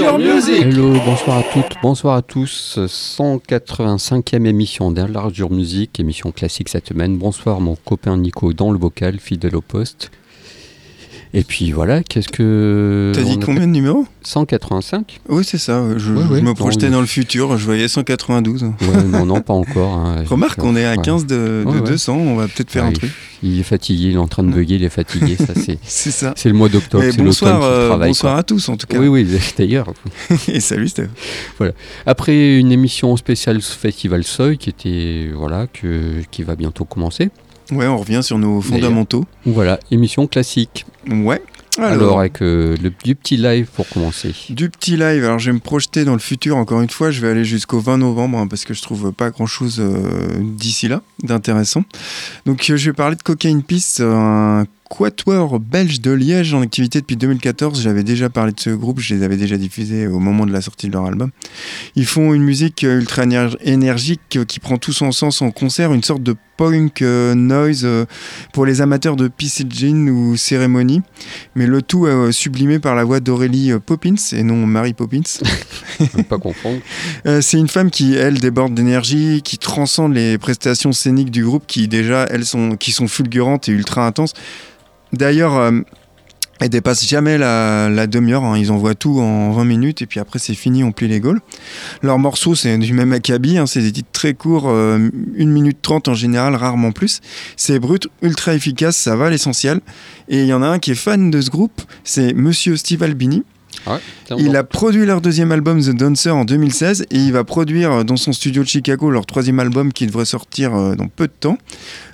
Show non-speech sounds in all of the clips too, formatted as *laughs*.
Hello, bonsoir à toutes, bonsoir à tous. 185e émission d'Enlargure Musique, émission classique cette semaine. Bonsoir mon copain Nico dans le bocal, fidèle au poste. Et puis voilà, qu'est-ce que. T'as dit combien de numéros? 185 Oui, c'est ça. Je, me projetais dans le futur, je voyais 192. Ouais, non, non, pas encore. Hein. *laughs* Remarque, on est à 15 de, 200, on va peut-être faire un truc. Il est fatigué, il est en train de bugger, il est fatigué. Ça, c'est *laughs* ça. C'est le mois d'octobre, c'est l'automne euh, Bonsoir à tous, en tout cas. Oui, oui, *laughs* d'ailleurs. Et salut, Steph. Voilà. Après une émission spéciale Festival Seuil qui était voilà que, qui va bientôt commencer. Ouais, on revient sur nos fondamentaux. Voilà, émission classique. Ouais. Alors, avec euh, le, du petit live pour commencer. Du petit live, alors je vais me projeter dans le futur encore une fois, je vais aller jusqu'au 20 novembre hein, parce que je trouve pas grand chose euh, d'ici là d'intéressant. Donc euh, je vais parler de Cocaine Peace, un quatuor belge de Liège en activité depuis 2014. J'avais déjà parlé de ce groupe, je les avais déjà diffusés au moment de la sortie de leur album. Ils font une musique ultra énergique qui prend tout son sens en concert, une sorte de punk euh, noise euh, pour les amateurs de Jean ou cérémonie, mais le tout euh, sublimé par la voix d'Aurélie Poppins et non Marie Poppins. pas confondre. *laughs* C'est une femme qui, elle, déborde d'énergie, qui transcende les prestations scéniques du groupe, qui déjà, elles sont, qui sont fulgurantes et ultra intenses. D'ailleurs, elle dépasse jamais la, demi-heure, hein. ils envoient tout en 20 minutes et puis après c'est fini, on plie les gaules. Leurs morceaux c'est du même acabit, hein. c'est des titres très courts, 1 euh, minute 30 en général, rarement plus. C'est brut, ultra efficace, ça va l'essentiel. Et il y en a un qui est fan de ce groupe, c'est Monsieur Steve Albini. Il a produit leur deuxième album The Dancer en 2016 et il va produire dans son studio de Chicago leur troisième album qui devrait sortir euh, dans peu de temps.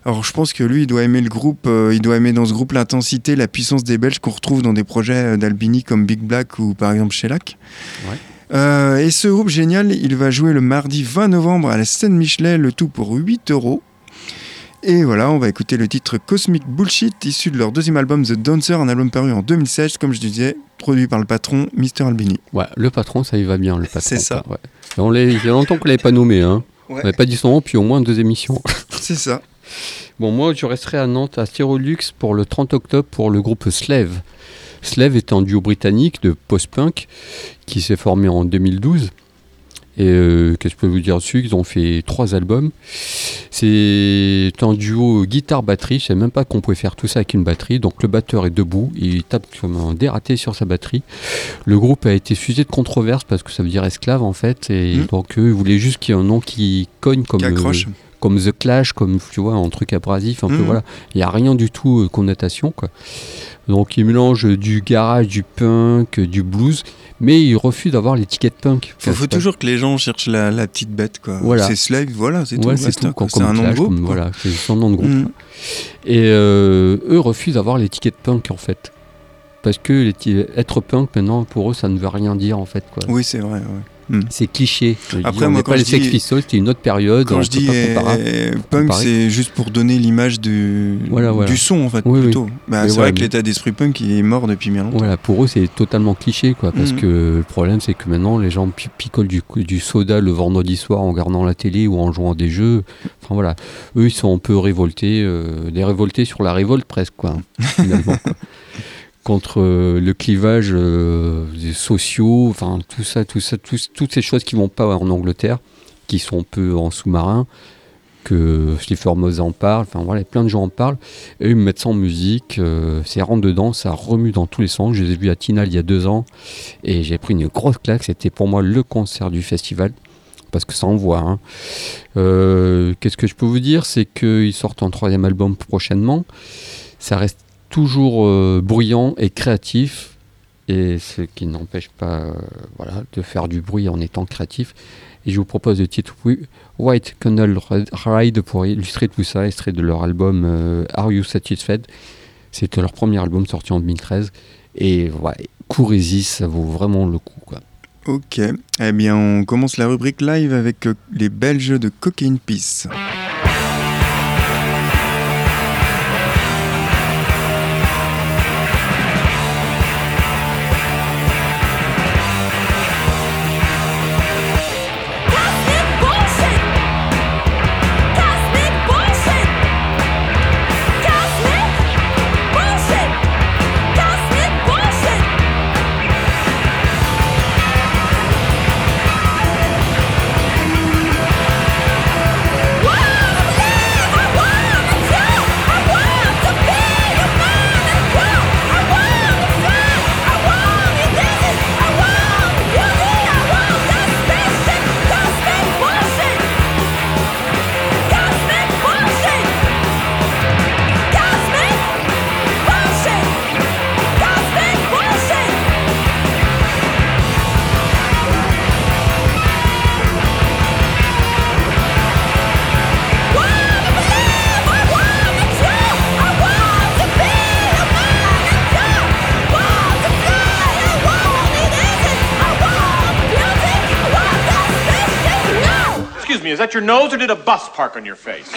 Alors je pense que lui, il doit aimer le groupe, euh, il doit aimer dans ce groupe l'intensité, la puissance des Belges qu'on retrouve dans des projets euh, d'Albini comme Big Black ou par exemple Shellac. Ouais. Euh, et ce groupe génial, il va jouer le mardi 20 novembre à la scène Michelet, le tout pour 8 euros. Et voilà, on va écouter le titre Cosmic Bullshit, issu de leur deuxième album The Dancer, un album paru en 2016, comme je disais, produit par le patron Mr. Albini. Ouais, le patron, ça y va bien, le patron. C'est ça. Ouais. On il y a longtemps qu'on ne l'avait pas nommé, hein. On n'avait pas dit son nom, puis au moins deux émissions. *laughs* C'est ça. Bon, moi, je resterai à Nantes, à Styrolux, pour le 30 octobre, pour le groupe Slave. Slave est un duo britannique de post-punk qui s'est formé en 2012. Et euh, qu'est-ce que je peux vous dire dessus? Ils ont fait trois albums. C'est un duo guitare-batterie. Je ne savais même pas qu'on pouvait faire tout ça avec une batterie. Donc le batteur est debout, il tape comme un dératé sur sa batterie. Le groupe a été fusé de controverse parce que ça veut dire esclave en fait. Et mmh. donc eux, ils voulaient juste qu'il y ait un nom qui cogne comme. Qui accroche comme The Clash, comme tu vois, un truc abrasif, un peu mhm. voilà. Il n'y a rien du tout euh, connotation quoi. Donc il mélange du garage, du punk, du blues, mais il refuse d'avoir l'étiquette punk. Il faut, toujours que les gens cherchent la, petite bête quoi. Voilà. C'est Slave, voilà, c'est tout. c'est C'est un nom de groupe. voilà, c'est son nom de groupe. Mhm. Et euh, eux refusent d'avoir l'étiquette punk en fait. Parce que être punk maintenant pour eux ça ne veut rien dire en fait quoi. Oui c'est vrai. Ouais. Hmm. C'est cliché. Après, moi, quand pas les Sex Pistols, c'était une autre période. Quand je dis euh, punk, c'est juste pour donner l'image du, du son, en fait, plutôt. Bah, c'est vrai que l'état d'esprit punk, il est mort depuis bien longtemps. Voilà, pour eux, c'est totalement cliché, quoi. Parce hmm. que le problème, c'est que maintenant, les gens picolent du, du soda le vendredi soir en regardant la télé ou en jouant à des jeux. Enfin, voilà. Eux, ils sont un peu révoltés, euh, des révoltés sur la révolte, presque, quoi, *laughs* finalement. Contre euh, le clivage euh, des sociaux, enfin tout ça, tout ça, toutes ces choses qui vont pas en Angleterre, qui sont peu en sous-marin, que Steve Formose en parle, enfin voilà, plein de gens en parlent, et ils me mettent ça en musique, euh, c'est rentre dedans, ça remue dans tous les sens. Je les ai vus à Tinal il y a deux ans, et j'ai pris une grosse claque, c'était pour moi le concert du festival parce que ça envoie. Hein. Qu'est-ce que je peux vous dire? C'est qu'ils sortent un troisième album prochainement. Ça reste toujours euh, bruyant et créatif, et ce qui n'empêche pas euh, voilà, de faire du bruit en étant créatif. Et je vous propose le titre White Candle Ride pour illustrer tout ça, extrait de leur album euh, Are You Satisfied? C'était leur premier album sorti en 2013. Et ouais, courez-y, ça vaut vraiment le coup. Ok, eh bien on commence la rubrique live avec les Belges de Cocaine Peace. that your nose or did a bus park on your face?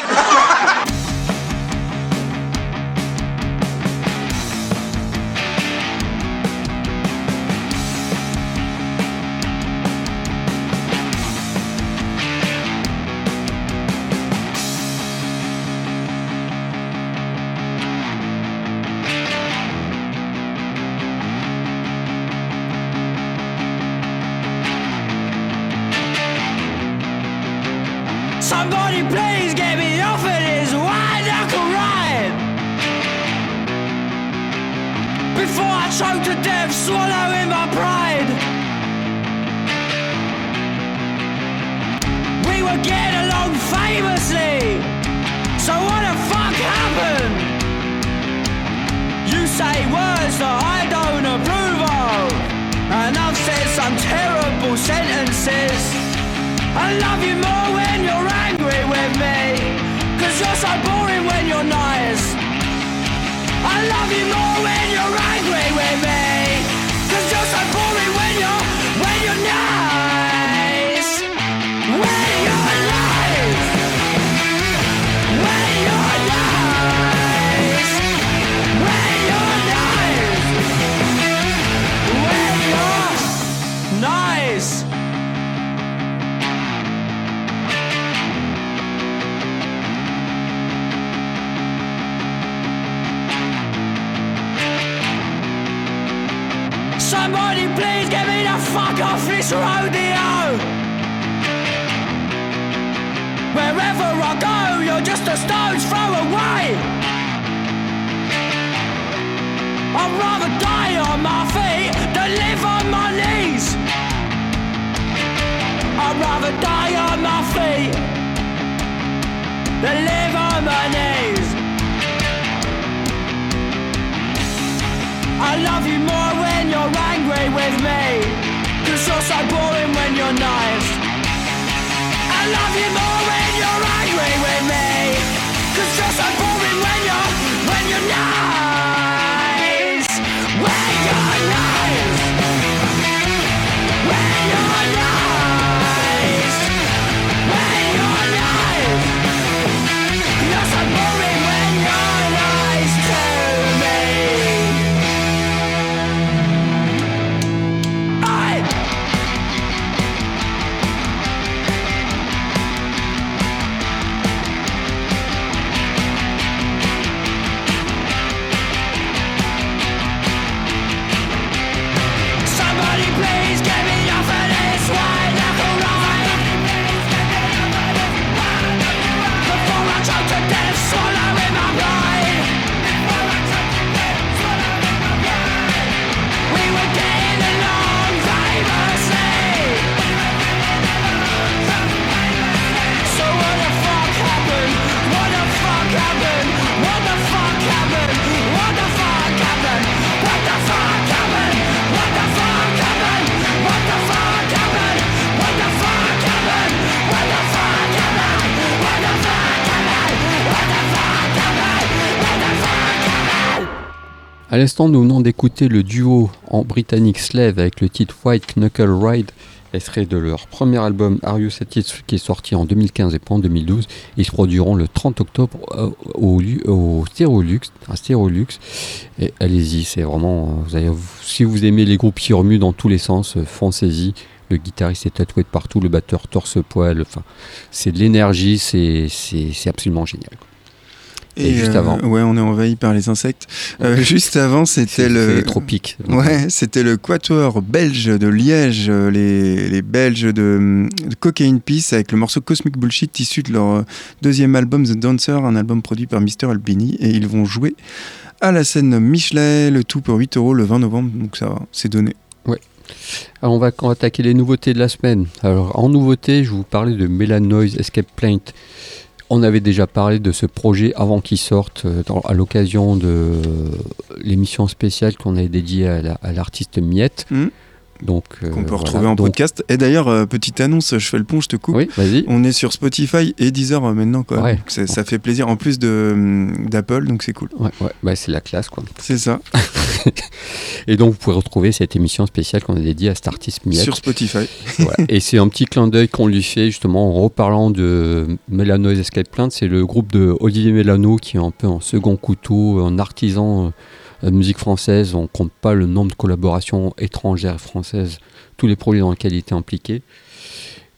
À l'instant, nous venons d'écouter le duo en britannique Slave avec le titre White Knuckle Ride, extrait de leur premier album Are Satisfied qui est sorti en 2015 et pas en 2012. Ils se produiront le 30 octobre euh, au, au Stérolux, allez-y, c'est vraiment. euh, si vous aimez les groupes qui remuent dans tous les sens, euh, foncez-y. Le guitariste est tatoué de partout, le batteur torse-poil. Enfin, c'est de l'énergie, c'est absolument génial. Et juste euh, avant. Ouais, on est envahi par les insectes. Euh, juste avant, c'était le. les tropiques. Ouais, c'était le quatuor belge de Liège, euh, les, les Belges de, de Cocaine Peace, avec le morceau Cosmic Bullshit issu de leur deuxième album The Dancer, un album produit par Mr. Albini, et ils vont jouer à la scène Michelet, le tout pour 8 euros le 20 novembre, donc ça va, c'est donné. Alors on va, on va attaquer les nouveautés de la semaine. Alors en nouveauté, je vous parler de Melanoise Escape Plaint. On avait déjà parlé de ce projet avant qu'il sorte euh, à l'occasion de l'émission spéciale qu'on avait dédiée à la- à l'artiste Miette. Mhm. Donc, euh, Qu'on peut voilà. retrouver en Donc- podcast. Et d'ailleurs, euh, petite annonce, je fais le pont, je te coupe. Oui, vas-y. On est sur Spotify et Deezer euh, maintenant, quoi. Ouais. Donc ça, fait plaisir, en plus de, hum, d'Apple, donc c'est cool. Ouais, ouais, bah, c'est la classe quoi. C'est ça, *laughs* Et donc vous pouvez retrouver cette émission spéciale qu'on a dédiée à cet artiste Miette. sur Spotify. *laughs* Voilà. Et c'est un petit clin d'œil qu'on lui fait justement en reparlant de Melanoise Escape Plaint. C'est le groupe de Olivier Mélano qui est un peu en second couteau, un artisan euh, de musique française. On compte pas le nombre de collaborations étrangères et françaises, tous les projets dans lesquels il était impliqué.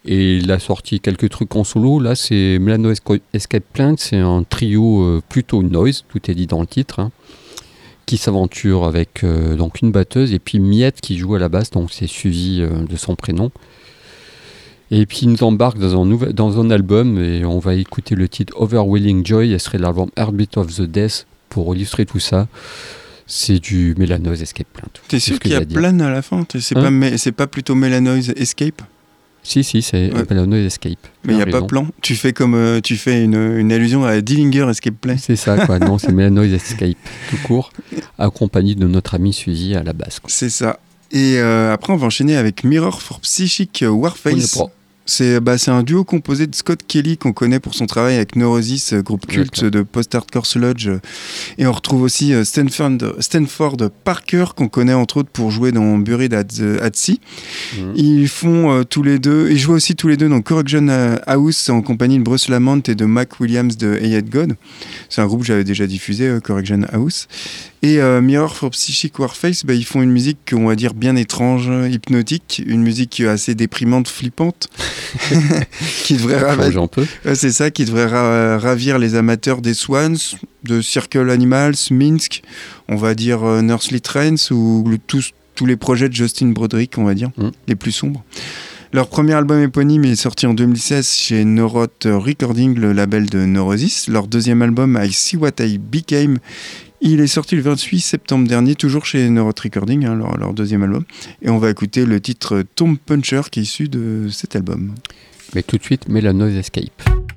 Et il a sorti quelques trucs en solo. Là, c'est Melano Escape Plaint. C'est un trio euh, plutôt noise, tout est dit dans le titre, hein, qui s'aventure avec euh, donc une batteuse et puis Miette qui joue à la basse, donc c'est euh, de son prénom. Et puis il nous embarque dans un, nouvel, dans un album et on va écouter le titre Overwhelming Joy, ce serait l'album Heartbeat of the Death pour illustrer tout ça. C'est du Mélanose Escape Plaint. T'es sûr qu'il y a plan à la fin C'est Hein pas, c'est pas plutôt Melanoise Escape Si, si, c'est Ouais. Mélanose Escape. Mais il n'y a pas raison. plan. Tu fais comme euh, tu fais une, une allusion à Dillinger Escape Plan. C'est ça, quoi. non, c'est *laughs* Mélanose Escape, tout court, accompagné de notre ami Suzy à la basse. C'est ça. Et euh, après, on va enchaîner avec Mirror for Psychic Warface. C'est bah, c'est un duo composé de Scott Kelly qu'on connaît pour son travail avec Neurosis, euh, groupe culte de post-hardcore sludge. Et on retrouve aussi euh, Stanford, Stanford Parker qu'on connaît entre autres pour jouer dans Buried at, the- at Sea. Mhm. Ils font euh, tous les deux, ils jouent aussi tous les deux dans Correction House en compagnie de Bruce Lamont et de Mac Williams de Ayat God. C'est un groupe que j'avais déjà diffusé, euh, Correction House. Et euh, Mirror for Psychic Warface, bah, ils font une musique qu'on va dire bien étrange, hypnotique, une musique assez déprimante, flippante, *laughs* qui devrait ravir. Ouais, c'est ça, qui devrait ra- ravir les amateurs des Swans, de Circle Animals, Minsk, on va dire euh, Nursery Trains ou le- tous, tous les projets de Justin Broderick, on va dire, Mm. les plus sombres. Leur premier album éponyme est sorti en 2016 chez Neuroth Recording, le label de Neurosis. Leur deuxième album, I See What I Became, il est sorti le 28 septembre dernier, toujours chez Neuroth Recording, hein, leur, deuxième album. Et on va écouter le titre Tomb Puncher qui est issu de cet album. Mais tout de suite, Mélanose Escape.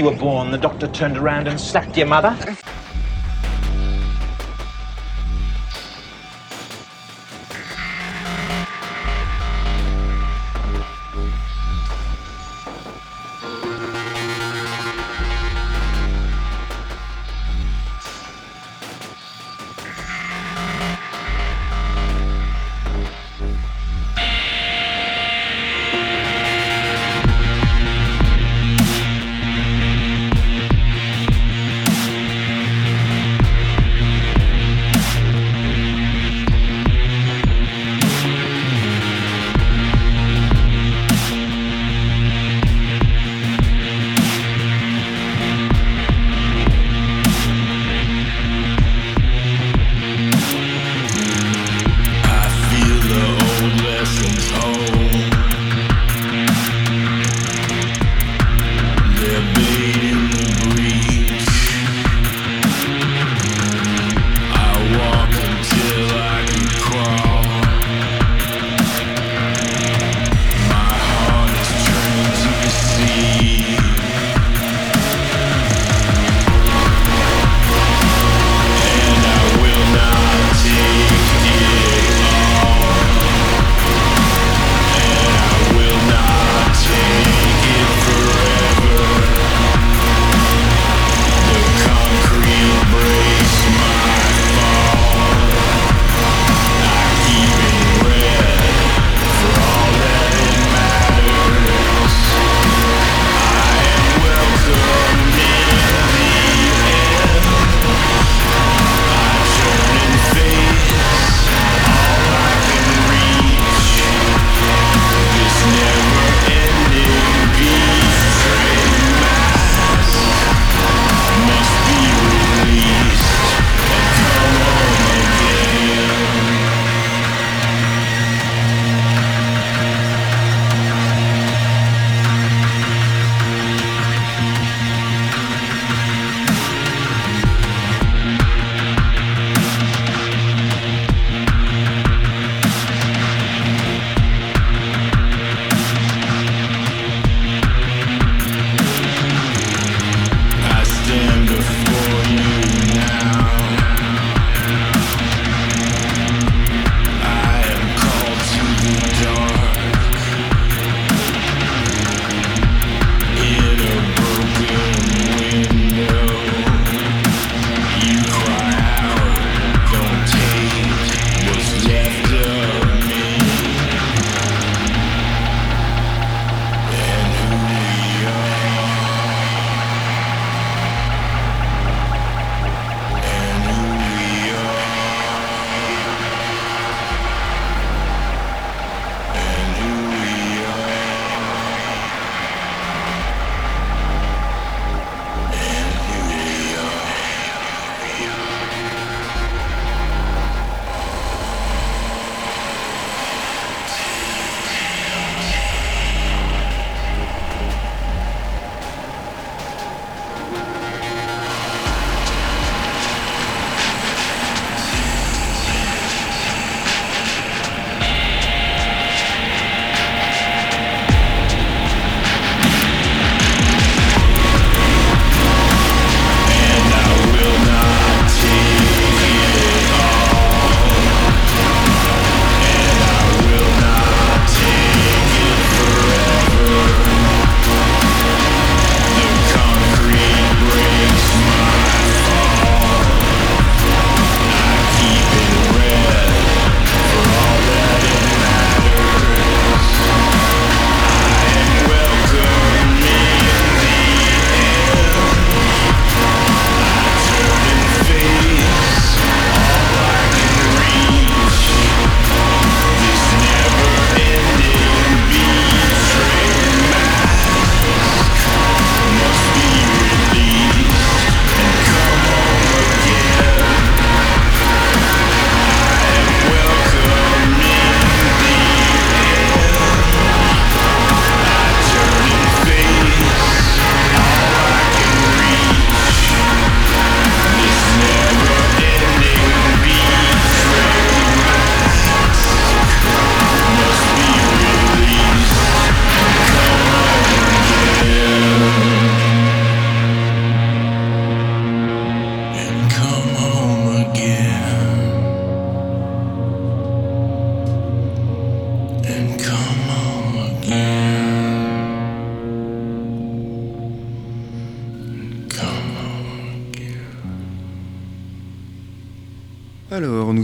You were born, the doctor turned around and slapped your mother?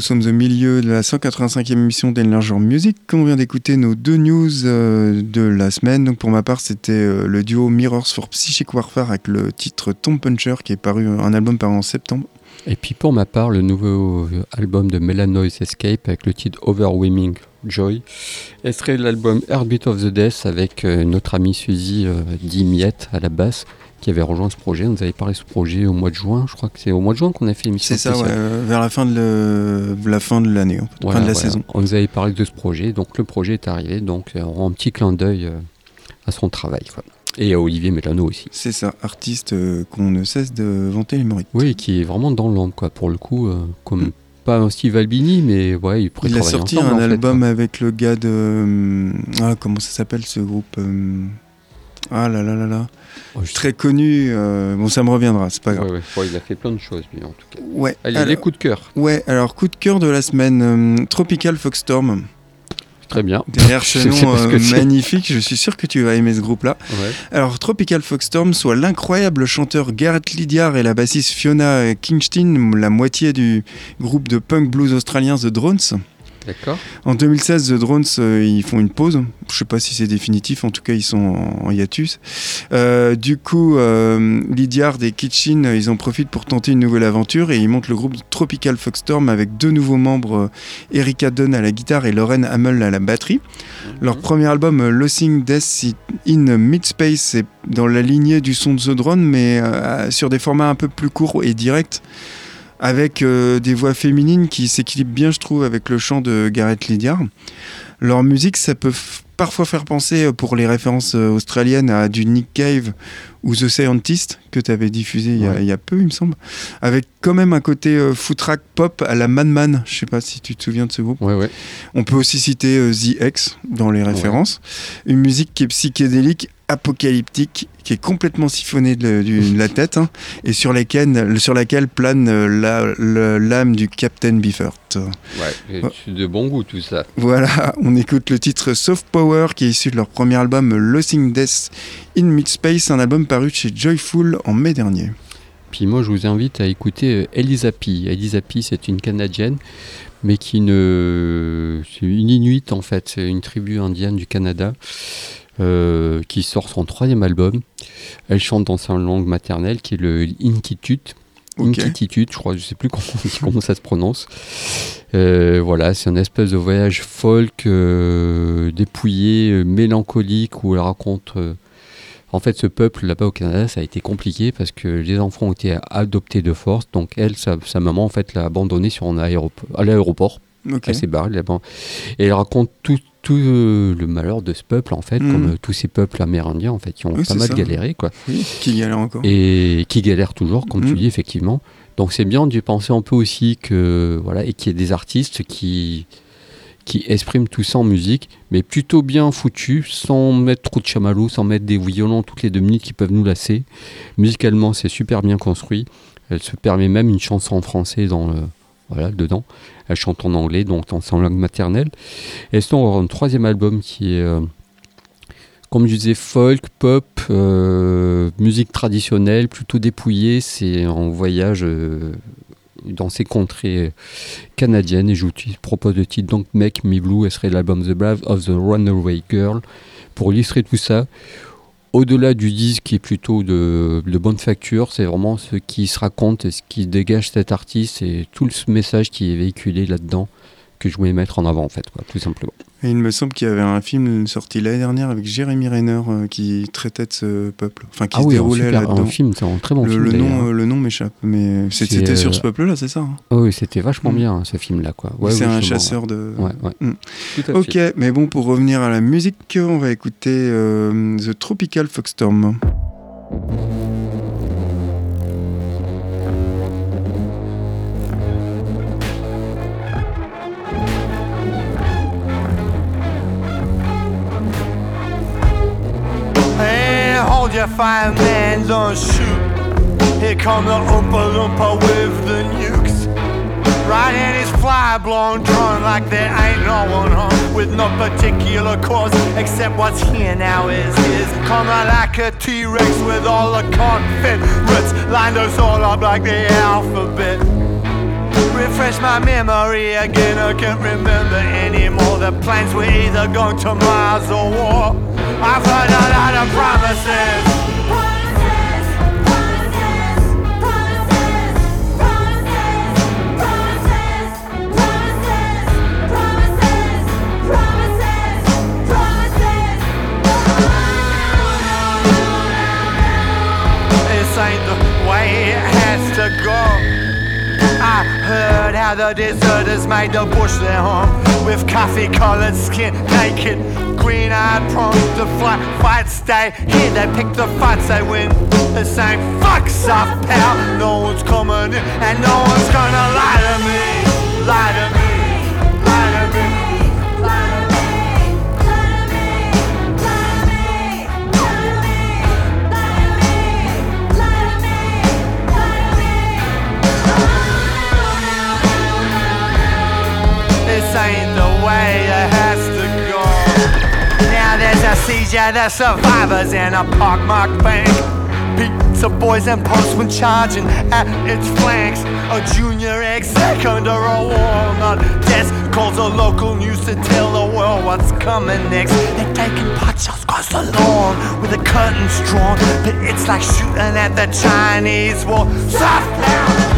Sommes au milieu de la 185e émission d'Enlargeur Music. On vient d'écouter nos deux news euh, de la semaine. Donc pour ma part, c'était euh, le duo Mirrors for Psychic Warfare avec le titre Tom Puncher qui est paru un album paru en septembre. Et puis pour ma part, le nouveau album de Melanoise Escape avec le titre Overwhelming Joy. Et serait l'album Heartbeat of the Death avec euh, notre ami Suzy euh, Dimiette à la basse qui avait rejoint ce projet. On nous avait parlé de ce projet au mois de juin. Je crois que c'est au mois de juin qu'on a fait l'émission. C'est ça, ouais, euh, vers la fin de, le- la fin de l'année, en fait, Voilà, fin de la voilà. saison. On nous avait parlé de ce projet, donc le projet est arrivé, donc euh, on rend un petit clin d'œil euh, à son travail. quoi. Et à Olivier Mélano aussi. C'est ça, artiste euh, qu'on ne cesse de vanter les mérites. Oui, qui est vraiment dans l'ombre, quoi, pour le coup, euh, comme Mm. pas Steve Albini, mais ouais, il pourrait Il a sorti ensemble, un en album avec le gars de. euh, Ah, comment ça s'appelle ce groupe Ah là là là là. Oh, je- Très connu. euh, Bon, ça me reviendra, c'est pas grave. Ouais, ouais. Bon, il a fait plein de choses, lui, en tout cas. Ouais. Allez, alors, les coups de cœur. ouais, alors coup de cœur de la semaine euh, Tropical Foxstorm. Très bien. Derrière *laughs* euh, magnifique, je suis sûr que tu vas aimer ce groupe-là. Ouais. Alors, Tropical Foxstorm, soit l'incroyable chanteur Garrett Lydiard et la bassiste Fiona Kingston, la moitié du groupe de punk blues australien The Drones. D'accord. En 2016, The Drones, euh, ils font une pause. Je sais pas si c'est définitif, en tout cas, ils sont en, en hiatus. Euh, du coup, euh, Lydiard et Kitchen, euh, ils en profitent pour tenter une nouvelle aventure et ils montent le groupe Tropical Foxstorm avec deux nouveaux membres, Erika Dunn à la guitare et Lauren Hamel à la batterie. Leur premier album, Losing Death in Midspace, c'est dans la lignée du son de The Drone, mais sur des formats un peu plus courts et directs, avec euh, des voix féminines qui s'équilibrent bien, je trouve, avec le chant de Gareth Lydiard. Leur musique, ça peut parfois faire penser, euh, pour les références euh, australiennes, à du Nick Cave ou The Scientist, que tu avais diffusé il y, a, Ouais. il y a peu, il me semble, avec quand même un côté euh, footrack pop à la Madman. Je sais pas si tu te souviens de ce groupe. Ouais, ouais. On peut aussi citer euh, The X dans les références. Une musique qui est psychédélique, apocalyptique, qui est complètement siphonnée de, la tête hein, et sur laquelle, sur laquelle plane euh, la- l'âme du Captain Biffert. Ouais. C'est de bon goût, tout ça. Voilà, on écoute le titre Soft Power qui est issu de leur premier album Losing Death in Midspace, un album paru chez Joyful en mai dernier. Puis moi, je vous invite à écouter euh, Elisa P. Elisa P, c'est une Canadienne, mais qui ne... C'est une Inuit, en fait. C'est une tribu indienne du Canada euh, qui sort son troisième album. Elle chante dans sa langue maternelle, qui est le Inkitut. Ok. Inkitut, je crois, je sais plus comment, *laughs* comment ça se prononce. Euh, voilà, c'est un espèce de voyage folk, euh, dépouillé, mélancolique, où elle raconte... en fait, ce peuple là-bas au Canada, ça a été compliqué parce que les enfants ont été adoptés de force. Donc, elle, sa, sa maman, en fait, l'a abandonné sur un aéroport, à l'aéroport. Ok. Elle s'est barrée. Et elle raconte tout, tout, euh, le malheur de ce peuple, en fait, Mhm. comme euh, tous ces peuples amérindiens, en fait, qui ont Oui, pas mal ça. galéré, quoi. Oui, qui galère encore. Et qui galèrent toujours, comme tu Mhm. dis, effectivement. Donc, c'est bien d'y penser un peu aussi que, voilà, et qu'il y ait des artistes qui qui expriment tout ça en musique, mais plutôt bien foutu, sans mettre trop de chamallow, sans mettre des violons toutes les deux minutes qui peuvent nous lasser. Musicalement, c'est super bien construit. Elle se permet même une chanson en français dans le, voilà, dedans. Elle chante en anglais, donc sa langue maternelle. Et sinon, on aura un troisième album qui est, euh, comme je disais, folk, pop, euh, musique traditionnelle, plutôt dépouillée. C'est un voyage euh, dans ces contrées canadiennes. Et je vous propose le titre donc Make Me Blue. Et serait l'album The Brave of the Runaway Girl. Pour illustrer tout ça, au-delà du disque qui est plutôt de, bonne facture, c'est vraiment ce qui se raconte et ce qui dégage cet artiste et tout ce message qui est véhiculé là-dedans que je voulais mettre en avant en fait, quoi, tout simplement. Et il me semble qu'il y avait un film sorti l'année dernière avec Jérémy Renner euh, qui traitait de ce peuple, enfin qui ah se oui, déroulait super, là-dedans. un film, c'est un très bon le, film. le nom, euh, le nom m'échappe, mais c'était euh, sur ce peuple-là, c'est ça hein? Oh oui, c'était vachement Mm. bien ce film-là, quoi. Ouais, C'est oui, un chasseur de. Ouais, ouais. Mm. Tout à Ok, fait. mais bon, pour revenir à la musique, on va écouter euh, The Tropical Foxstorm. Hey, hold your fire, man, don't shoot. Here come the Oompa Loompa with the nukes. Riding his fly blown drone like there ain't no one home with no particular cause except what's here now is his. Coming like a T-Rex with all the confederates lined us all up like the alphabet. Refresh my memory again, I can't remember anymore. The plans were either going to Mars or war. I've heard a lot of promises. This ain't the way it has to go. I heard how the deserters made the bush their home with coffee colored skin, naked, green eyed prawns. The fight, fight stay here, they pick the fights they win. The same fucks up, pal. No one's coming in, and no one's gonna lie to me. Lie to me. Lie to me. Lie to me. To to to to to to This ain't the way to. Now there's a siege of the survivors in a pockmarked bank. Pizza boys and postmen charging at its flanks. A junior exec under a walnut desk calls a local news to tell the world what's coming next. They're taking pot shots across the lawn with the curtains drawn, but it's like shooting at the Chinese wall. Soft power.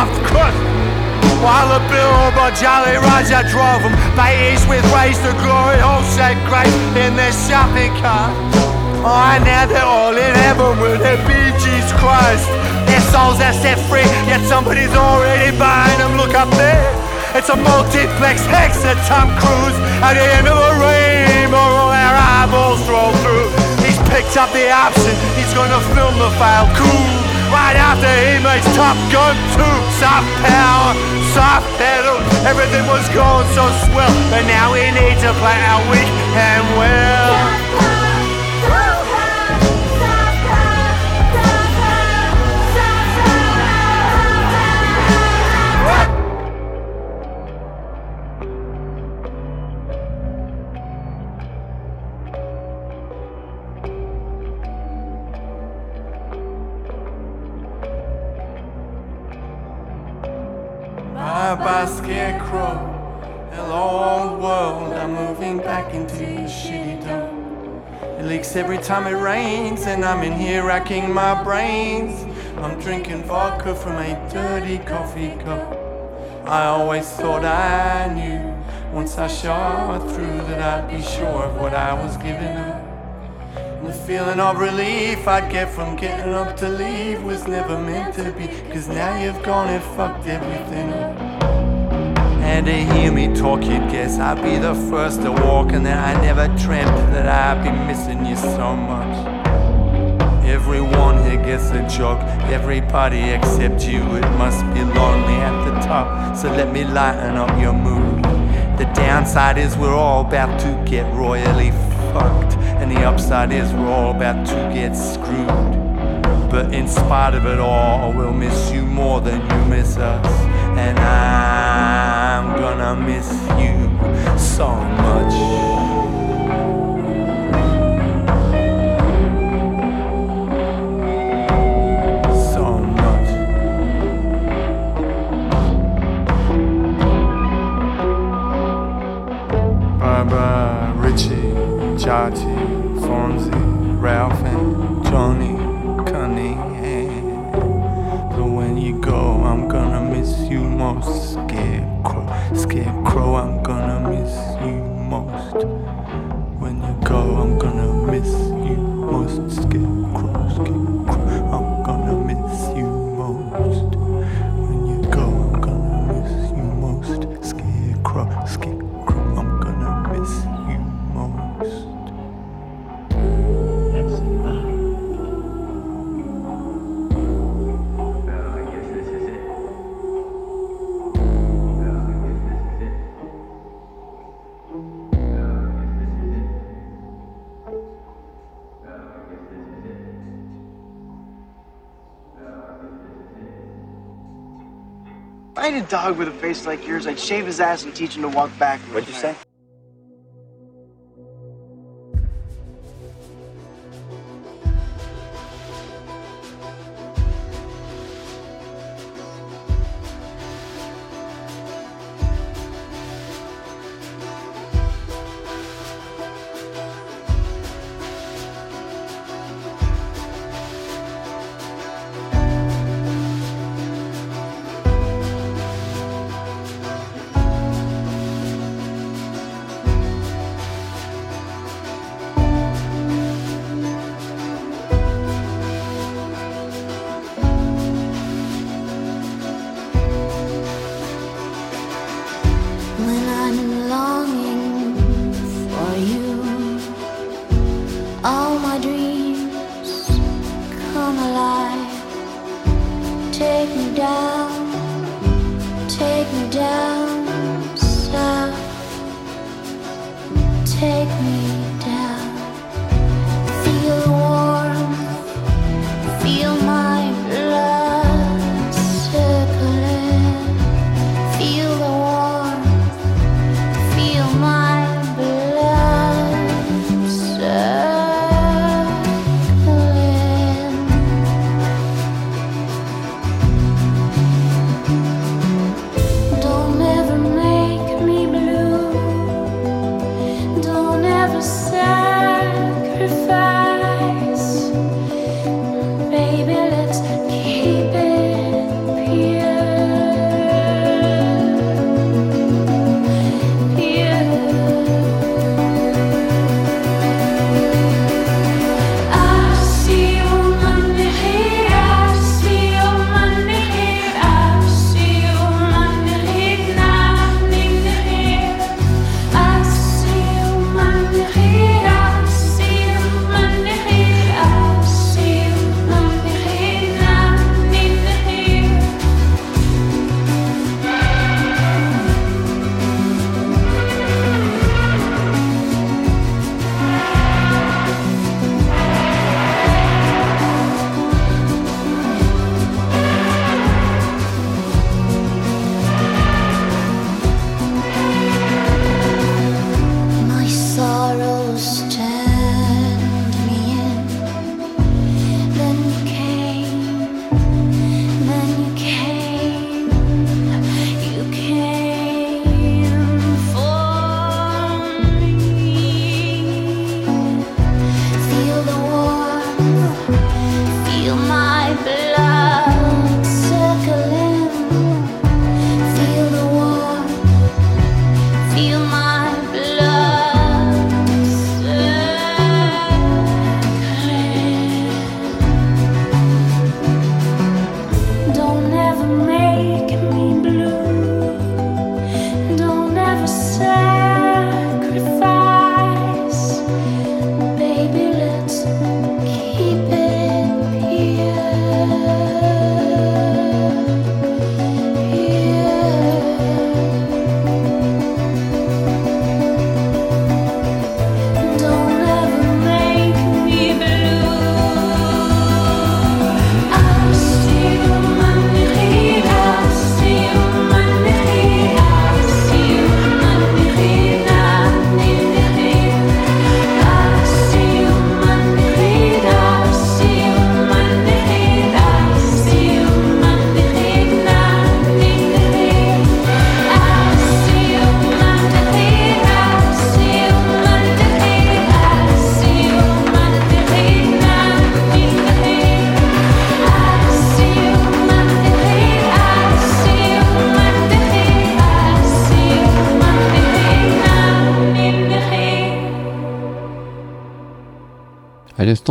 Stuffed crust. While the billboard Jolly Roger drove them east with rays to glory, all shaped grace in their shopping cart. Oh, and now they're all in heaven with their Gees Christ. Their souls are set free, yet somebody's already buying them. Look up there. It's a multiplex hex at Tom Cruise at the end of a rainbow. All our eyeballs roll through. He's picked up the option. He's gonna film the file cool. Right after he makes Top Gun 2. Soft power, soft pedal. Everything was going so swell. But now we need to play our weak and well. Time it rains, and I'm in here racking my brains. I'm drinking vodka from a dirty coffee cup. I always thought I knew once I shot through that I'd be sure of what I was giving up. And the feeling of relief I'd get from getting up to leave was never meant to be. Cause now you've gone and fucked everything up. And to hear me talk, you'd guess I'd be the first to walk, and that I never dreamt that I'd be missing you so much. Everyone here gets a joke, everybody except you. It must be lonely at the top, so let me lighten up your mood. The downside is we're all about to get royally fucked, and the upside is we're all about to get screwed. But in spite of it all, we'll miss you more than you miss us. And I'm gonna miss you so much. Dog with a face like yours, I'd shave his ass and teach him to walk backwards. What'd you say? one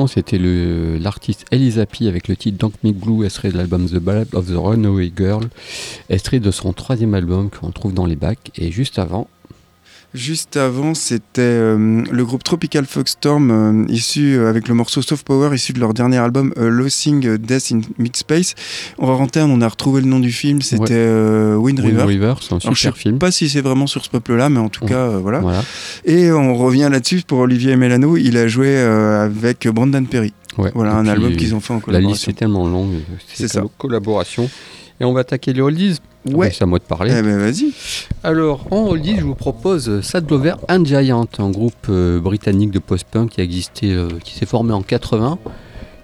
c'était l'artiste Elisa P avec le titre Don't Make Blue, extrait de l'album The Ballad of the Runaway Girl, extrait de son troisième album qu'on trouve dans les bacs. Et juste avant, Juste avant, c'était euh, le groupe Tropical Foxstorm, euh, issu euh, avec le morceau Soft Power, issu de leur dernier album euh, Losing Death in Mid-Space. En renterne, on a retrouvé le nom du film, c'était Ouais. euh, Wind Wind River. River, c'est un Alors, je super sais film. pas si c'est vraiment sur ce peuple-là, mais en tout Ouais. cas, voilà. Voilà. Et on revient là-dessus pour Olivier Mélano. Il a joué avec Brandon Perry. Ouais. Voilà, Et un album qu'ils ont fait en La collaboration. liste est tellement longue, C'est ça. collaboration. Et on va attaquer les oldies. Ouais. C'est à moi de parler. Eh ben vas-y. Alors, en oldies, je vous propose Sad Glover and Giant, un groupe euh, britannique de post-punk qui a existé, euh, qui s'est formé en 80.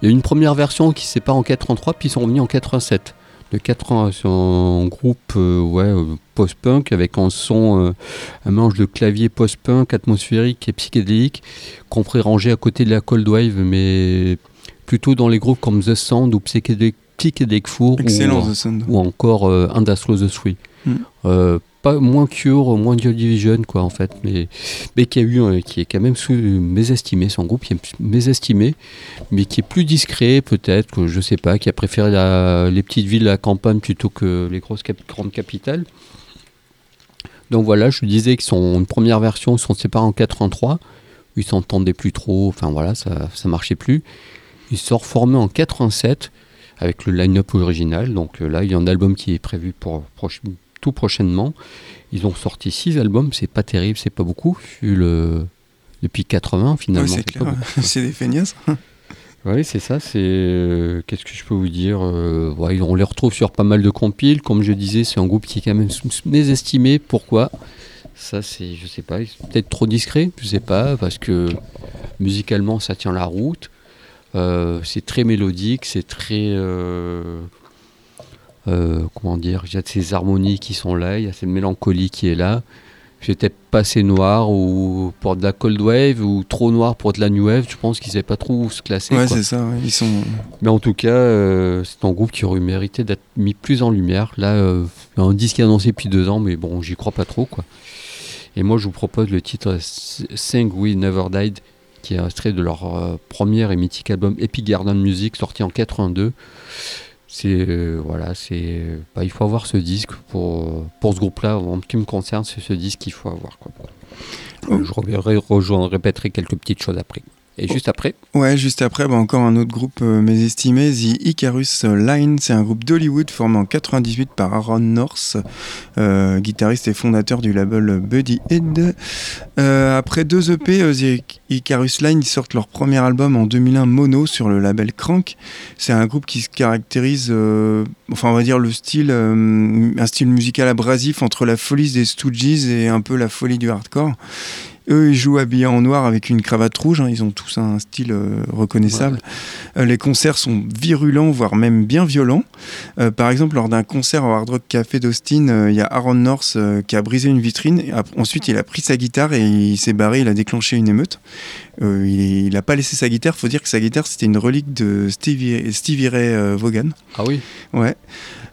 Il y a eu une première version qui s'est pas en 83, puis ils sont revenus en 87. De 80, c'est un groupe euh, ouais, post-punk avec un son, euh, un mélange de clavier post-punk, atmosphérique et psychédélique, qu'on pourrait ranger à côté de la Cold Wave, mais plutôt dans les groupes comme The Sound ou Psychedelic, Psychedelic Four. Excellent ou, The Sound. ou encore euh, Industrial the Three. Mm. Euh, pas moins Cure, moins Joy Division quoi en fait, mais, mais qui a eu euh, qui est quand même sous mésestimé, son groupe qui est mésestimé, mais qui est plus discret peut-être, que je sais pas, qui a préféré la- les petites villes, la campagne plutôt que les grosses cap- grandes capitales. Donc voilà, je disais que son une première version, ils sont séparés en 83, ils s'entendaient plus trop, enfin voilà, ça ça marchait plus. Ils sont reformés en 87 avec le line-up original. Donc euh, là, il y a un album qui est prévu pour proche- tout prochainement. Ils ont sorti six albums, c'est pas terrible, c'est pas beaucoup. le- Depuis 80 finalement. Ouais, c'est *laughs* c'est des feignasses. *laughs* Oui, c'est ça. C'est euh, qu'est-ce que je peux vous dire euh, ouais, On les retrouve sur pas mal de compiles. Comme je disais, c'est un groupe qui est quand même mésestimé. Pourquoi? Ça, c'est, je sais pas, peut-être trop discret. Je sais pas parce que musicalement, ça tient la route. Euh, c'est très mélodique, c'est très euh, euh, comment dire Il y a ces harmonies qui sont là, il y a cette mélancolie qui est là. Peut-être pas assez noir ou pour de la cold wave ou trop noir pour de la new wave. Je pense qu'ils savaient pas trop où se classer. Ouais, c'est ça. ouais. Ils sont. Mais en tout cas, euh, c'est un groupe qui aurait mérité d'être mis plus en lumière. Là, euh, un disque annoncé depuis deux ans, mais bon, j'y crois pas trop. quoi. Et moi, je vous propose le titre Sing We Never Died, qui est extrait de leur euh, premier et mythique album Epic Garden Music, sorti en 82. C'est euh, voilà, c'est bah, il faut avoir ce disque pour pour ce groupe-là. En ce qui me concerne, c'est ce disque qu'il faut avoir. Je reviendrai, rejoindrai, répéterai quelques petites choses après. Et juste après, Ouais, juste après, bah, encore un autre groupe euh, mésestimé, The Icarus Line. C'est un groupe d'Hollywood formé en 98 par Aaron North, euh, guitariste et fondateur du label Buddy Head. Euh, après deux EP, The Icarus Line sortent leur premier album en 2001 mono sur le label Crank. C'est un groupe qui se caractérise, enfin on va dire le style, un style musical abrasif entre la folie des Stooges et un peu la folie du hardcore. Eux, ils jouent habillés en noir avec une cravate rouge. hein, Ils ont tous un style euh, reconnaissable. Euh, les concerts sont virulents, voire même bien violents. Euh, par exemple, lors d'un concert au Hard Rock Café d'Austin, il y a Aaron North qui a brisé une vitrine. Et ensuite, il a pris sa guitare et il s'est barré. Il a déclenché une émeute. Il n'a pas laissé sa guitare. faut dire que sa guitare, c'était une relique de Stevie, Stevie Ray Vaughan. ah oui. Ouais.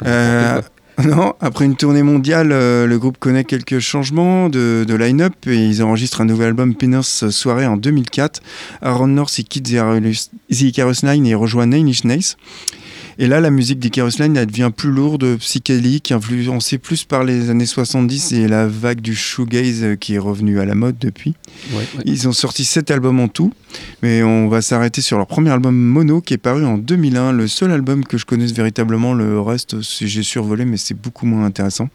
Euh. *laughs* non, après une tournée mondiale, euh, le groupe connaît quelques changements de, line-up et ils enregistrent un nouvel album Penis Soirée en 2004. Aaron North il quitte The Icarus- Line et rejoint Nine Inch. Et là, la musique d'Icarus Line elle devient plus lourde, psychédélique, influencée plus par les années 70 et la vague du shoegaze euh, qui est revenue à la mode depuis. Ouais, ouais. Ils ont sorti 7 albums en tout, mais on va s'arrêter sur leur premier album Mono qui est paru en 2001, le seul album que je connaisse véritablement. Le reste, j'ai survolé, mais c'est beaucoup moins intéressant.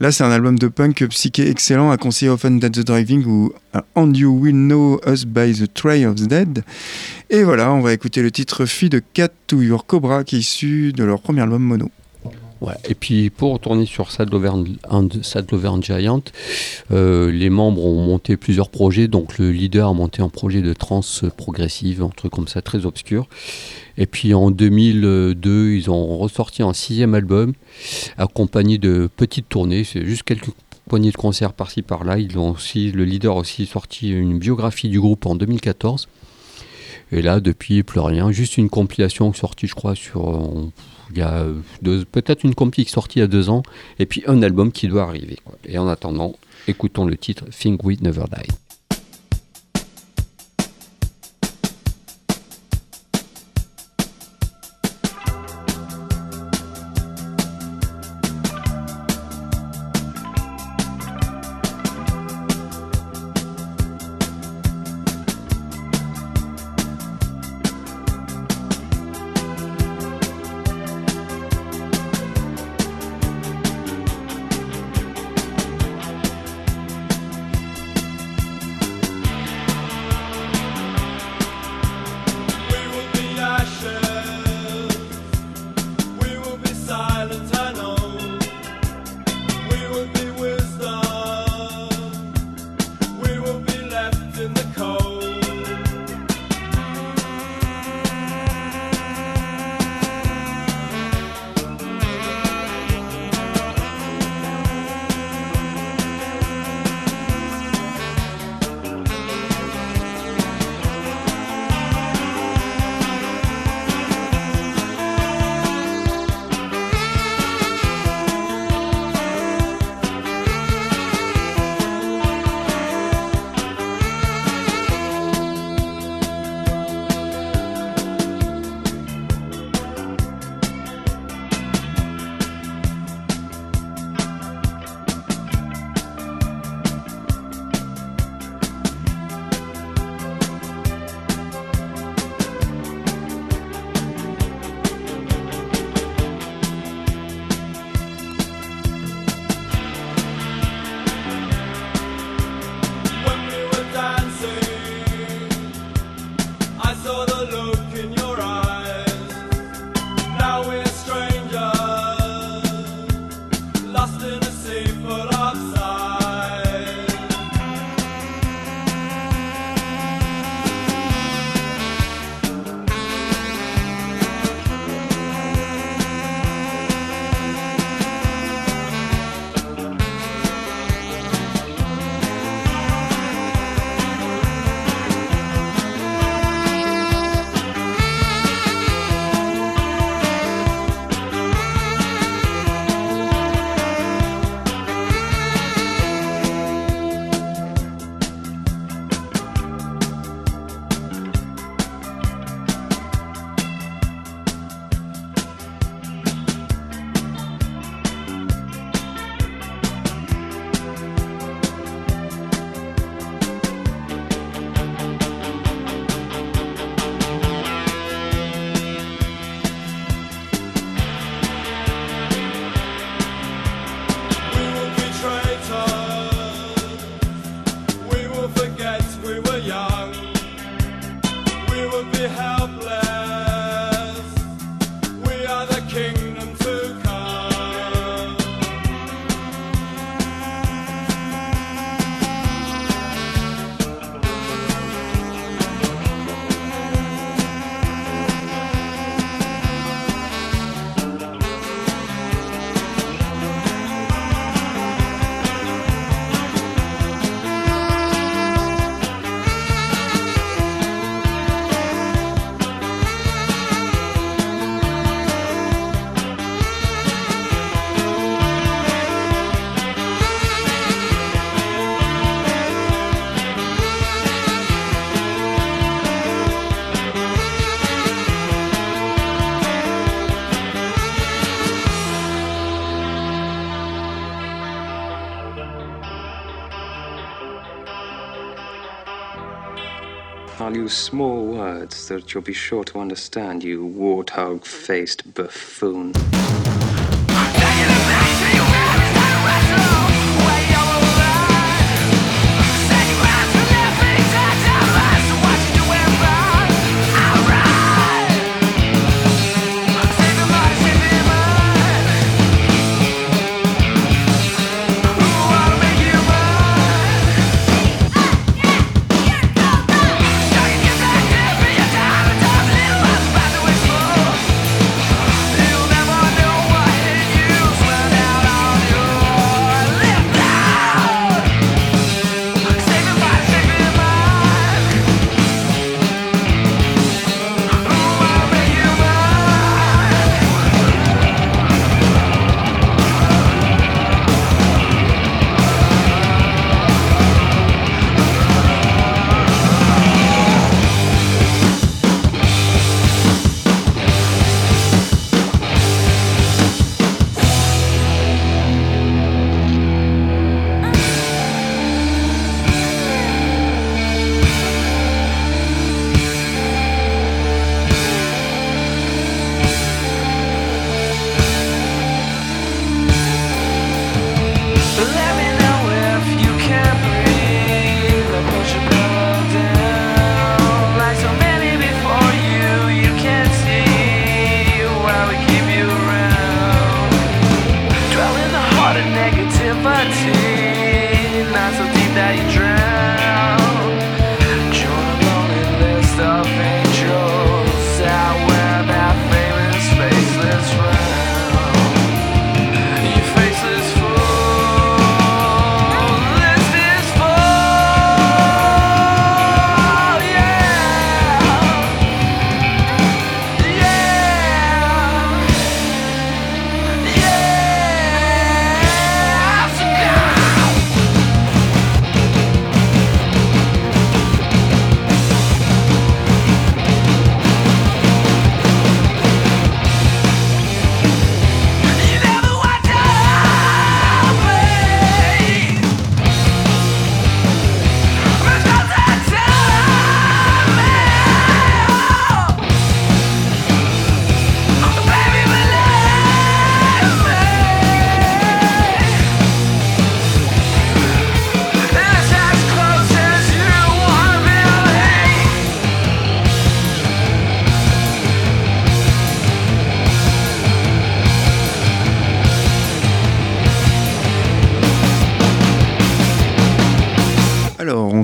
Là, c'est un album de punk psyché excellent à conseiller Often Dead the Driving ou euh, And You Will Know Us by the Tray of the Dead. Et voilà, on va écouter le titre Fille de Cat to Your Cobra qui de leur premier album Mono. Ouais. Et puis pour retourner sur Sad Lover and, Sad Lover and Giant, euh, les membres ont monté plusieurs projets. Donc le leader a monté un projet de trance progressive, un truc comme ça très obscur. Et puis en 2002, ils ont ressorti un sixième album accompagné de petites tournées. C'est juste quelques poignées de concerts par-ci par-là. Ils ont aussi, le leader a aussi sorti une biographie du groupe en 2014. Et là, depuis, plus rien. Juste une compilation sortie, je crois, sur. euh, il y a euh, peut-être une compil qui est sortie il y a deux ans. Et puis un album qui doit arriver. Et en attendant, écoutons le titre Think We Never Die. That you'll be sure to understand, you warthog faced buffoon.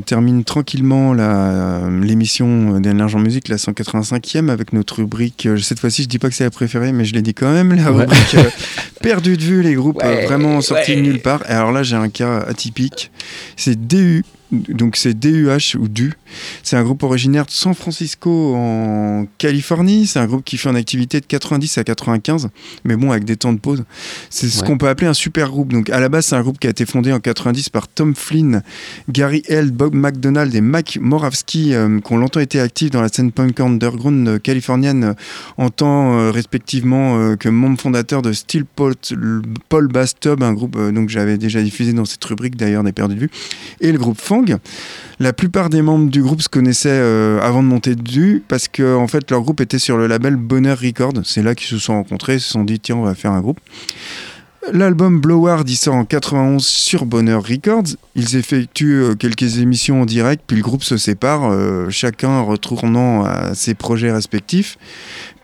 Termine tranquillement la- l'émission d'Énergie en musique, la 185e, avec notre rubrique. euh, Cette fois-ci, je dis pas que c'est la préférée, mais je l'ai dit quand même. La Ouais. rubrique euh, *laughs* perdu de vue, les groupes euh, vraiment sortis de ouais. nulle part. Et alors là, j'ai un cas atypique. C'est DU. Donc c'est DUH ou DU. C'est un groupe originaire de San Francisco en Californie. C'est un groupe qui fait en activité de 90 à 95, mais bon avec des temps de pause. C'est ce Ouais. qu'on peut appeler un super groupe. Donc à la base c'est un groupe qui a été fondé en 90 par Tom Flynn, Gary Held, Bob McDonald et Mike Moravsky, euh, qui ont longtemps été actifs dans la scène punk underground californienne euh, en tant euh, respectivement euh, que membre fondateur de Steel Paul, Paul Bass Tub, un groupe euh, donc j'avais déjà diffusé dans cette rubrique d'ailleurs des perdus de vue, et le groupe La plupart des membres du groupe se connaissaient euh, avant de monter dessus parce que en fait leur groupe était sur le label Bonheur Records. C'est là qu'ils se sont rencontrés, ils se sont dit tiens on va faire un groupe. L'album Blowhard il sort en 91 sur Bonheur Records. Ils effectuent euh, quelques émissions en direct, puis le groupe se sépare, euh, chacun retournant à ses projets respectifs,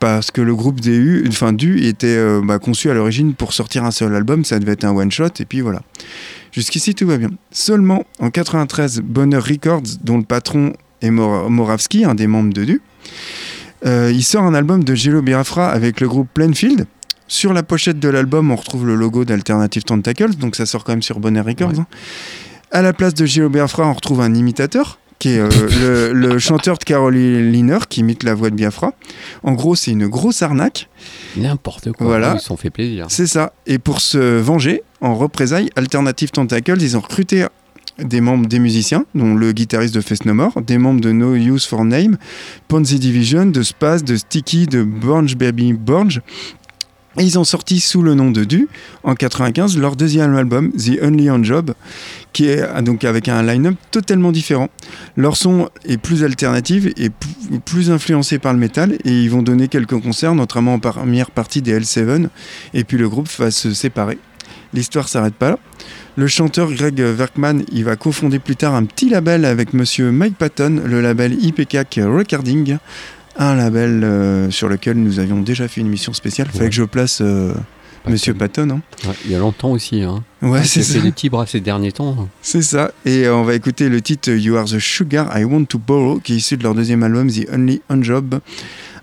parce que le groupe DU, enfin DU était bah, conçu à l'origine pour sortir un seul album, ça devait être un one shot, et puis voilà. Jusqu'ici tout va bien. Seulement en 93, Bonheur Records, dont le patron est Mor- Moravsky, un des membres de DU, euh, il sort un album de Jello Biafra avec le groupe Plainfield. Sur la pochette de l'album, on retrouve le logo d'Alternative Tentacles, donc ça sort quand même sur Bonnet Records. hein. À la place de Gilles Biafra, on retrouve un imitateur, qui est euh, *laughs* le, le chanteur de Caroline Liner, qui imite la voix de Biafra. En gros, c'est une grosse arnaque. N'importe quoi. Voilà. Ils se sont fait plaisir. C'est ça. Et pour se venger, en représailles, Alternative Tentacles, ils ont recruté des membres des musiciens, dont le guitariste de Face No More, des membres de No Use for Name, Ponzi Division, de Spaz, de Sticky, de Borge Baby Borge, Ils ont sorti sous le nom de Du, en 95, leur deuxième album, The Only On Job, qui est ah, donc avec un line-up totalement différent. Leur son est plus alternatif et plus influencé par le métal, et ils vont donner quelques concerts, notamment en première partie des L7, et puis le groupe va se séparer. L'histoire s'arrête pas là. Le chanteur Greg Werkman, il va cofonder plus tard un petit label avec monsieur Mike Patton, le label IPK Recording, un label euh, sur lequel nous avions déjà fait une émission spéciale. Fallait Ouais. que je place euh, monsieur Patton. hein. Ouais, il y a longtemps aussi. Hein. Ouais, Il c'est a fait ça. des petits bras ces derniers temps. C'est ça. Et euh, on va écouter le titre You Are the Sugar I Want to Borrow, qui est issu de leur deuxième album The Only On Job.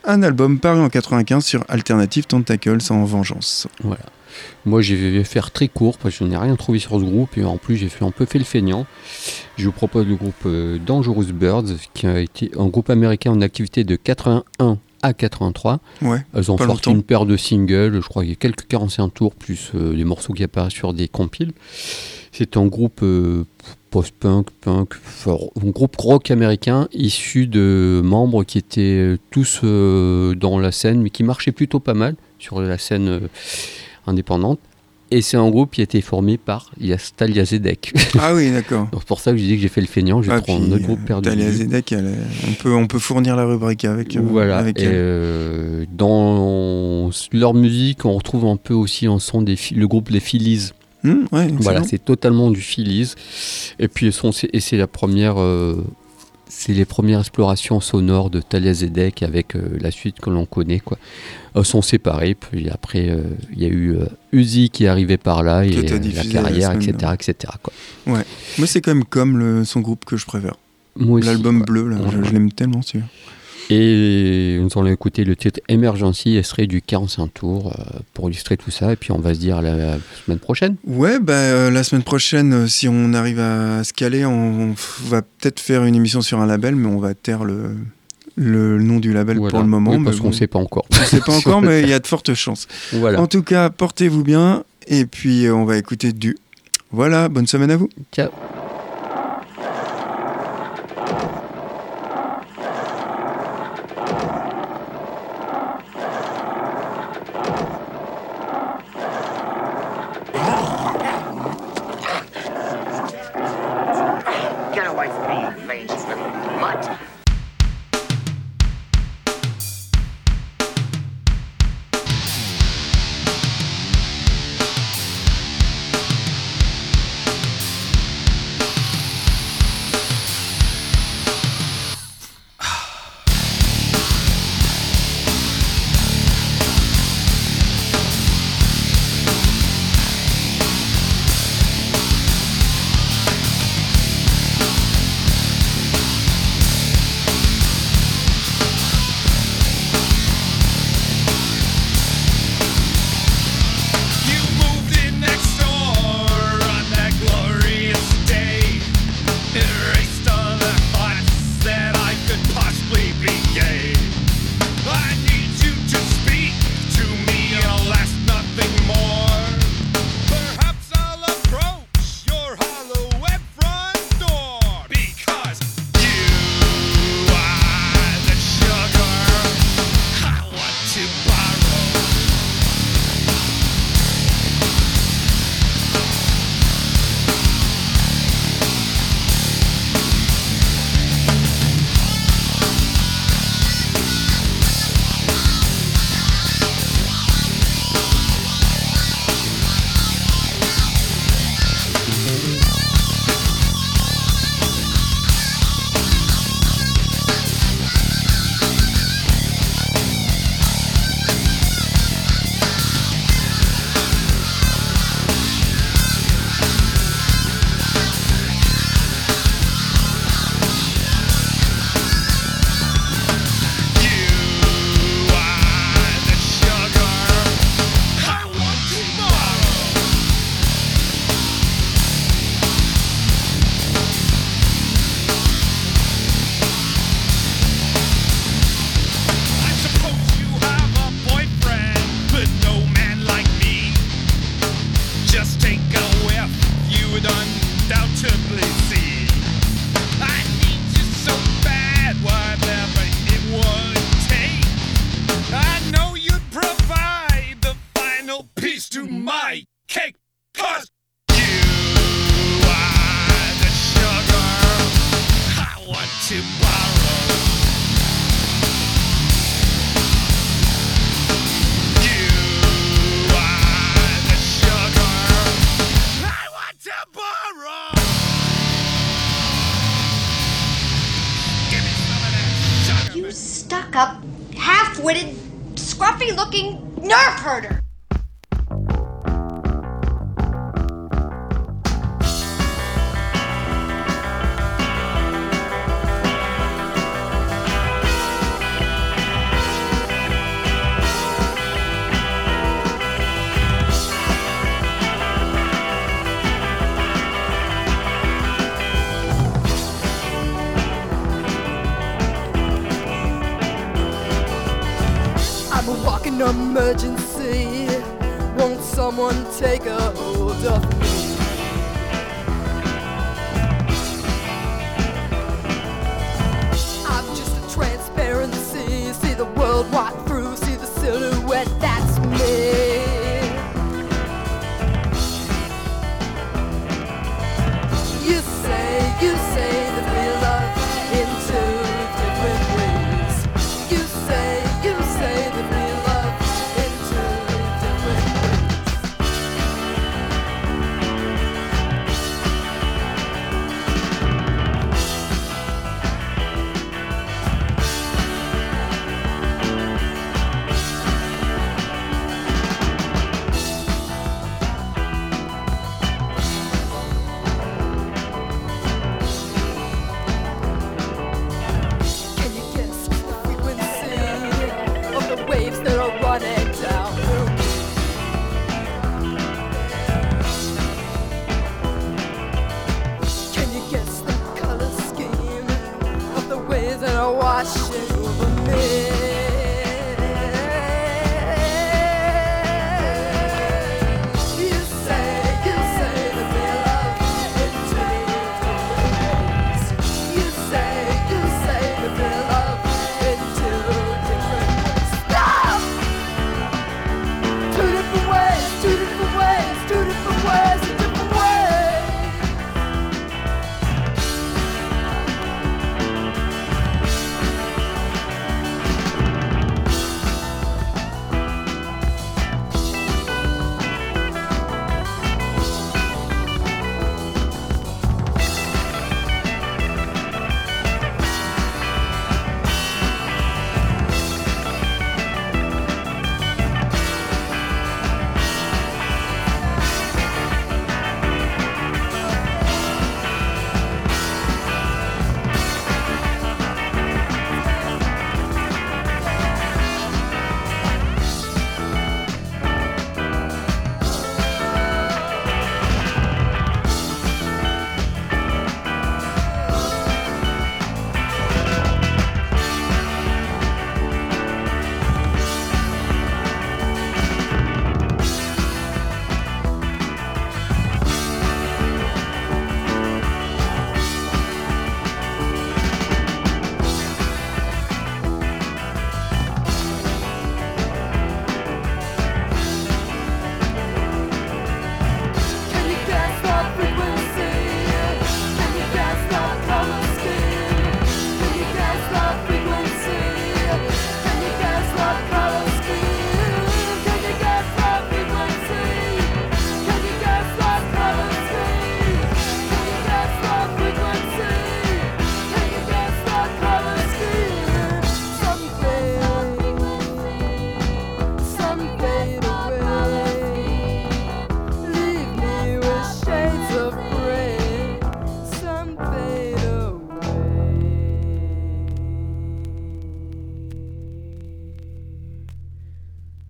Un album paru en 95 sur Alternative Tentacles en vengeance. Voilà. Moi, j'ai vais faire très court parce que je n'ai rien trouvé sur ce groupe et en plus, j'ai fait un peu fait le feignant. Je vous propose le groupe euh, Dangerous Birds, qui a été un groupe américain en activité de 81 à 83. Ouais. Elles ont sorti une paire de singles, je crois qu'il y a quelques 45 tours, plus euh, des morceaux qui apparaissent sur des compiles. C'est un groupe euh, post-punk, punk, for- un groupe rock américain issu de membres qui étaient euh, tous euh, dans la scène, mais qui marchaient plutôt pas mal sur la scène indépendante. Et c'est un groupe qui a été formé par Yastalia Zedek. *laughs* Ah oui, d'accord. Donc c'est pour ça que je dis que j'ai fait le feignant, je Ah, prends un autre groupe perdu. de Talia vue. Zedek, elle est- on, peut, on peut fournir la rubrique avec, euh, Voilà. avec et, elle. euh, dans leur musique, on retrouve un peu aussi en son des le groupe Les Phillies. Hum, ouais. Voilà, c'est totalement du Phillies. Et puis et c'est la première, euh, c'est les premières explorations sonores de Talia Zedek avec euh, la suite que l'on connaît quoi. Elles sont séparées. Puis après, euh, il y a eu euh, Uzi qui est arrivé par là et euh, la carrière, etc., etc. Quoi. Ouais. Moi, c'est quand même comme le, son groupe que je préfère. L'album bleu, là, je l'aime tellement celui Et nous allons écouter le titre Emergency, extrait du 45 tours, euh, pour illustrer tout ça. Et puis on va se dire la, la semaine prochaine. Ouais, bah, euh, la semaine prochaine, euh, si on arrive à se caler, on, va peut-être faire une émission sur un label, mais on va taire le, le nom du label Voilà. pour le moment. Oui, parce qu'on ne sait pas encore. on sait pas *laughs* encore, mais il y a de fortes chances. Voilà. En tout cas, portez-vous bien, et puis on va écouter du. Voilà, bonne semaine à vous. Ciao. Take a hold of